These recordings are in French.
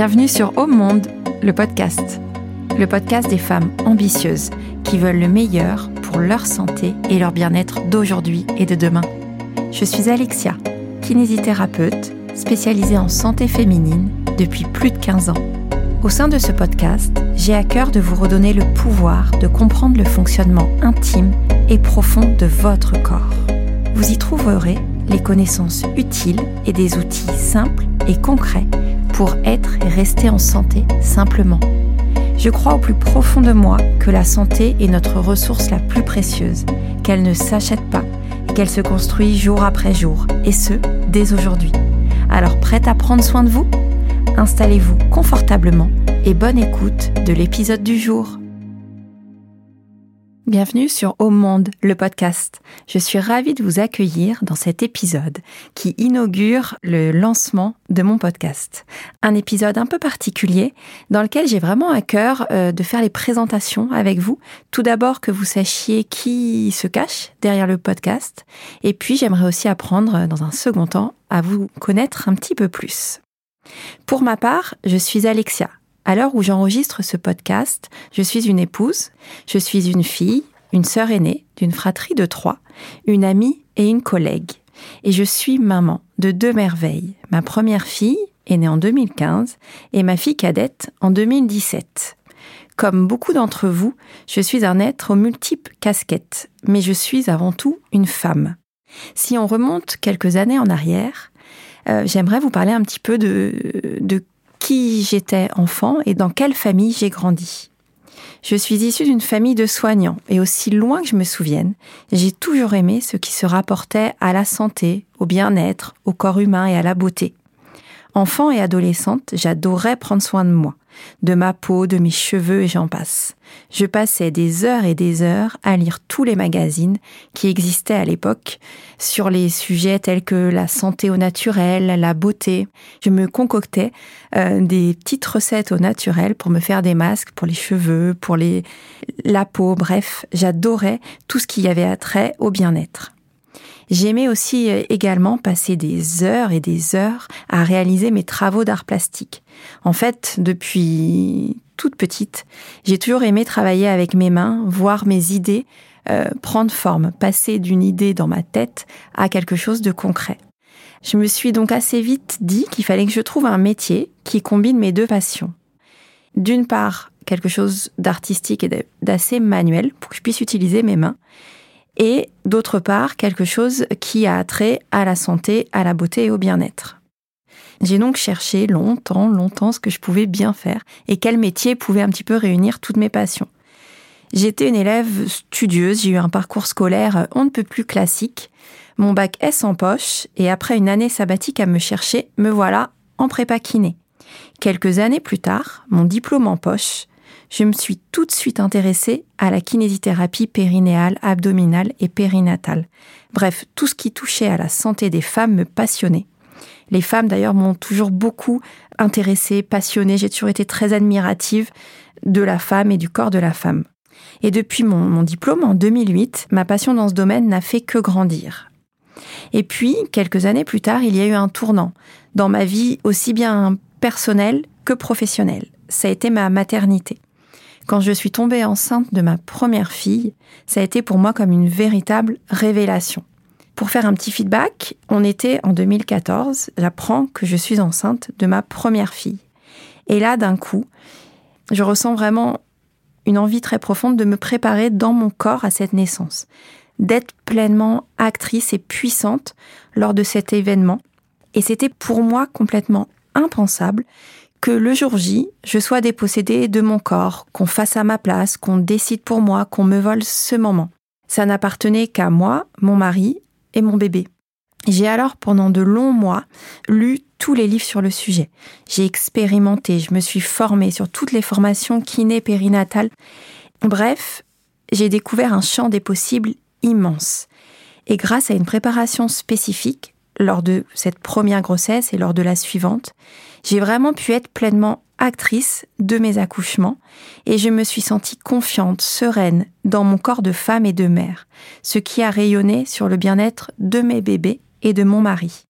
Bienvenue sur Au Monde, le podcast. Le podcast des femmes ambitieuses qui veulent le meilleur pour leur santé et leur bien-être d'aujourd'hui et de demain. Je suis Alexia, kinésithérapeute spécialisée en santé féminine depuis plus de 15 ans. Au sein de ce podcast, j'ai à cœur de vous redonner le pouvoir de comprendre le fonctionnement intime et profond de votre corps. Vous y trouverez les connaissances utiles et des outils simples et concrets pour être et rester en santé simplement. Je crois au plus profond de moi que la santé est notre ressource la plus précieuse, qu'elle ne s'achète pas et qu'elle se construit jour après jour, et ce, dès aujourd'hui. Alors prête à prendre soin de vous? Installez-vous confortablement et bonne écoute de l'épisode du jour. Bienvenue sur Au Monde, le podcast. Je suis ravie de vous accueillir dans cet épisode qui inaugure le lancement de mon podcast. Un épisode un peu particulier dans lequel j'ai vraiment à cœur euh, de faire les présentations avec vous. Tout d'abord que vous sachiez qui se cache derrière le podcast. Et puis j'aimerais aussi apprendre dans un second temps à vous connaître un petit peu plus. Pour ma part, je suis Alexia. À l'heure où j'enregistre ce podcast, je suis une épouse, je suis une fille, une sœur aînée d'une fratrie de trois, une amie et une collègue. Et je suis maman de deux merveilles. Ma première fille est née en 2015 et ma fille cadette en 2017. Comme beaucoup d'entre vous, je suis un être aux multiples casquettes, mais je suis avant tout une femme. Si on remonte quelques années en arrière, euh, j'aimerais vous parler un petit peu de, de j'étais enfant et dans quelle famille j'ai grandi. Je suis issue d'une famille de soignants et aussi loin que je me souvienne, j'ai toujours aimé ce qui se rapportait à la santé, au bien-être, au corps humain et à la beauté. Enfant et adolescente, j'adorais prendre soin de moi de ma peau, de mes cheveux et j'en passe. Je passais des heures et des heures à lire tous les magazines qui existaient à l'époque sur les sujets tels que la santé au naturel, la beauté. Je me concoctais euh, des petites recettes au naturel pour me faire des masques pour les cheveux, pour les la peau, bref, j'adorais tout ce qui avait attrait au bien-être. J'aimais aussi euh, également passer des heures et des heures à réaliser mes travaux d'art plastique. En fait, depuis toute petite, j'ai toujours aimé travailler avec mes mains, voir mes idées euh, prendre forme, passer d'une idée dans ma tête à quelque chose de concret. Je me suis donc assez vite dit qu'il fallait que je trouve un métier qui combine mes deux passions. D'une part, quelque chose d'artistique et d'assez manuel pour que je puisse utiliser mes mains, et d'autre part quelque chose qui a trait à la santé, à la beauté et au bien-être. J'ai donc cherché longtemps, longtemps ce que je pouvais bien faire et quel métier pouvait un petit peu réunir toutes mes passions. J'étais une élève studieuse, j'ai eu un parcours scolaire on ne peut plus classique, mon bac S en poche et après une année sabbatique à me chercher, me voilà en prépa kiné. Quelques années plus tard, mon diplôme en poche, je me suis tout de suite intéressée à la kinésithérapie périnéale, abdominale et périnatale. Bref, tout ce qui touchait à la santé des femmes me passionnait. Les femmes d'ailleurs m'ont toujours beaucoup intéressée, passionnée, j'ai toujours été très admirative de la femme et du corps de la femme. Et depuis mon, diplôme en 2008, ma passion dans ce domaine n'a fait que grandir. Et puis, quelques années plus tard, il y a eu un tournant dans ma vie aussi bien personnelle que professionnelle. Ça a été ma maternité. Quand je suis tombée enceinte de ma première fille, ça a été pour moi comme une véritable révélation. Pour faire un petit feedback, on était en 2014, j'apprends que je suis enceinte de ma première fille. Et là, d'un coup, je ressens vraiment une envie très profonde de me préparer dans mon corps à cette naissance, d'être pleinement actrice et puissante lors de cet événement. Et c'était pour moi complètement impensable que le jour J, je sois dépossédée de mon corps, qu'on fasse à ma place, qu'on décide pour moi, qu'on me vole ce moment. Ça n'appartenait qu'à moi, mon mari et mon bébé. J'ai alors pendant de longs mois lu tous les livres sur le sujet. J'ai expérimenté, je me suis formée sur toutes les formations kiné périnatales. Bref, j'ai découvert un champ des possibles immense. Et grâce à une préparation spécifique, lors de cette première grossesse et lors de la suivante, j'ai vraiment pu être pleinement actrice de mes accouchements et je me suis sentie confiante, sereine dans mon corps de femme et de mère, ce qui a rayonné sur le bien-être de mes bébés et de mon mari.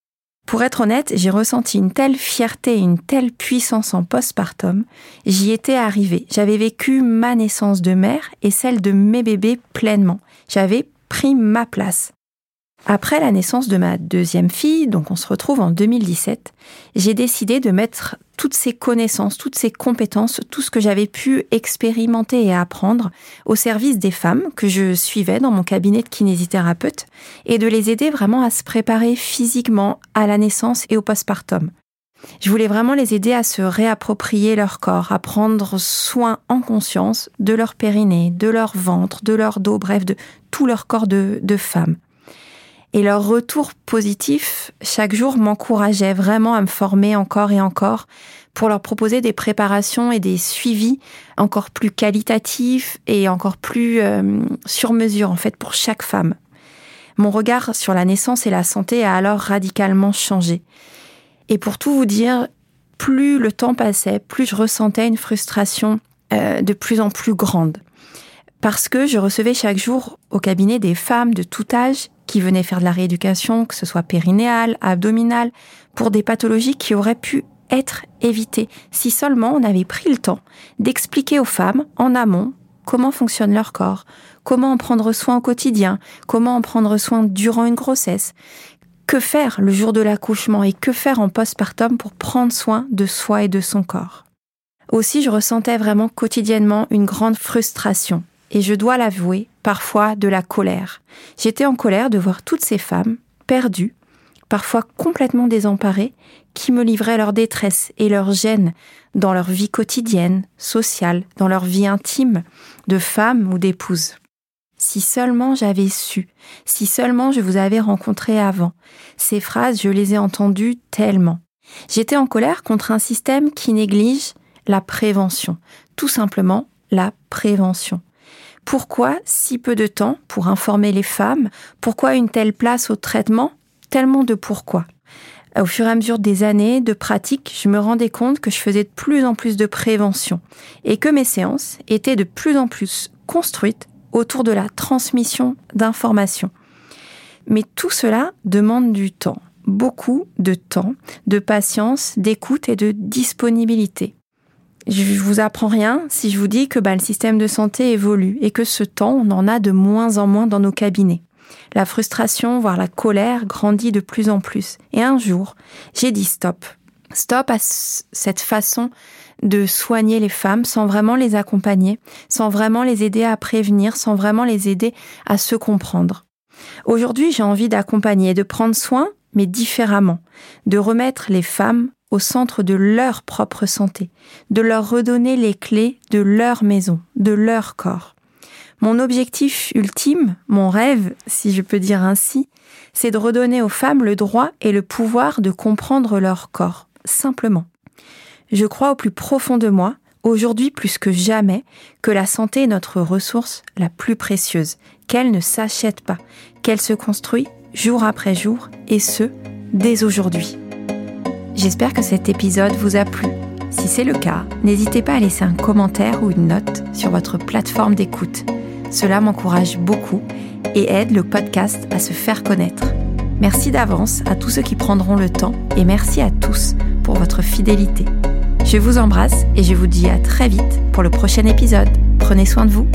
Pour être honnête, j'ai ressenti une telle fierté et une telle puissance en postpartum. J'y étais arrivée. J'avais vécu ma naissance de mère et celle de mes bébés pleinement. J'avais pris ma place. Après la naissance de ma deuxième fille, donc on se retrouve en 2017, j'ai décidé de mettre toutes ces connaissances, toutes ces compétences, tout ce que j'avais pu expérimenter et apprendre au service des femmes que je suivais dans mon cabinet de kinésithérapeute et de les aider vraiment à se préparer physiquement à la naissance et au postpartum. Je voulais vraiment les aider à se réapproprier leur corps, à prendre soin en conscience de leur périnée, de leur ventre, de leur dos, bref, de tout leur corps de, de femme. Et leur retour positif chaque jour m'encourageait vraiment à me former encore et encore pour leur proposer des préparations et des suivis encore plus qualitatifs et encore plus euh, sur mesure en fait pour chaque femme. Mon regard sur la naissance et la santé a alors radicalement changé. Et pour tout vous dire, plus le temps passait, plus je ressentais une frustration euh, de plus en plus grande. Parce que je recevais chaque jour au cabinet des femmes de tout âge qui venaient faire de la rééducation, que ce soit périnéale, abdominale, pour des pathologies qui auraient pu être évitées si seulement on avait pris le temps d'expliquer aux femmes en amont comment fonctionne leur corps, comment en prendre soin au quotidien, comment en prendre soin durant une grossesse, que faire le jour de l'accouchement et que faire en postpartum pour prendre soin de soi et de son corps. Aussi, je ressentais vraiment quotidiennement une grande frustration et je dois l'avouer, parfois de la colère. J'étais en colère de voir toutes ces femmes, perdues, parfois complètement désemparées, qui me livraient leur détresse et leur gêne dans leur vie quotidienne, sociale, dans leur vie intime, de femme ou d'épouse. Si seulement j'avais su, si seulement je vous avais rencontré avant. Ces phrases, je les ai entendues tellement. J'étais en colère contre un système qui néglige la prévention, tout simplement la prévention. Pourquoi si peu de temps pour informer les femmes? Pourquoi une telle place au traitement? Tellement de pourquoi. Au fur et à mesure des années de pratique, je me rendais compte que je faisais de plus en plus de prévention et que mes séances étaient de plus en plus construites autour de la transmission d'informations. Mais tout cela demande du temps, beaucoup de temps, de patience, d'écoute et de disponibilité. Je vous apprends rien si je vous dis que bah, le système de santé évolue et que ce temps, on en a de moins en moins dans nos cabinets. La frustration, voire la colère, grandit de plus en plus. Et un jour, j'ai dit stop. Stop à cette façon de soigner les femmes sans vraiment les accompagner, sans vraiment les aider à prévenir, sans vraiment les aider à se comprendre. Aujourd'hui, j'ai envie d'accompagner, de prendre soin, mais différemment, de remettre les femmes au centre de leur propre santé, de leur redonner les clés de leur maison, de leur corps. Mon objectif ultime, mon rêve, si je peux dire ainsi, c'est de redonner aux femmes le droit et le pouvoir de comprendre leur corps, simplement. Je crois au plus profond de moi, aujourd'hui plus que jamais, que la santé est notre ressource la plus précieuse, qu'elle ne s'achète pas, qu'elle se construit jour après jour, et ce, dès aujourd'hui. J'espère que cet épisode vous a plu. Si c'est le cas, n'hésitez pas à laisser un commentaire ou une note sur votre plateforme d'écoute. Cela m'encourage beaucoup et aide le podcast à se faire connaître. Merci d'avance à tous ceux qui prendront le temps et merci à tous pour votre fidélité. Je vous embrasse et je vous dis à très vite pour le prochain épisode. Prenez soin de vous.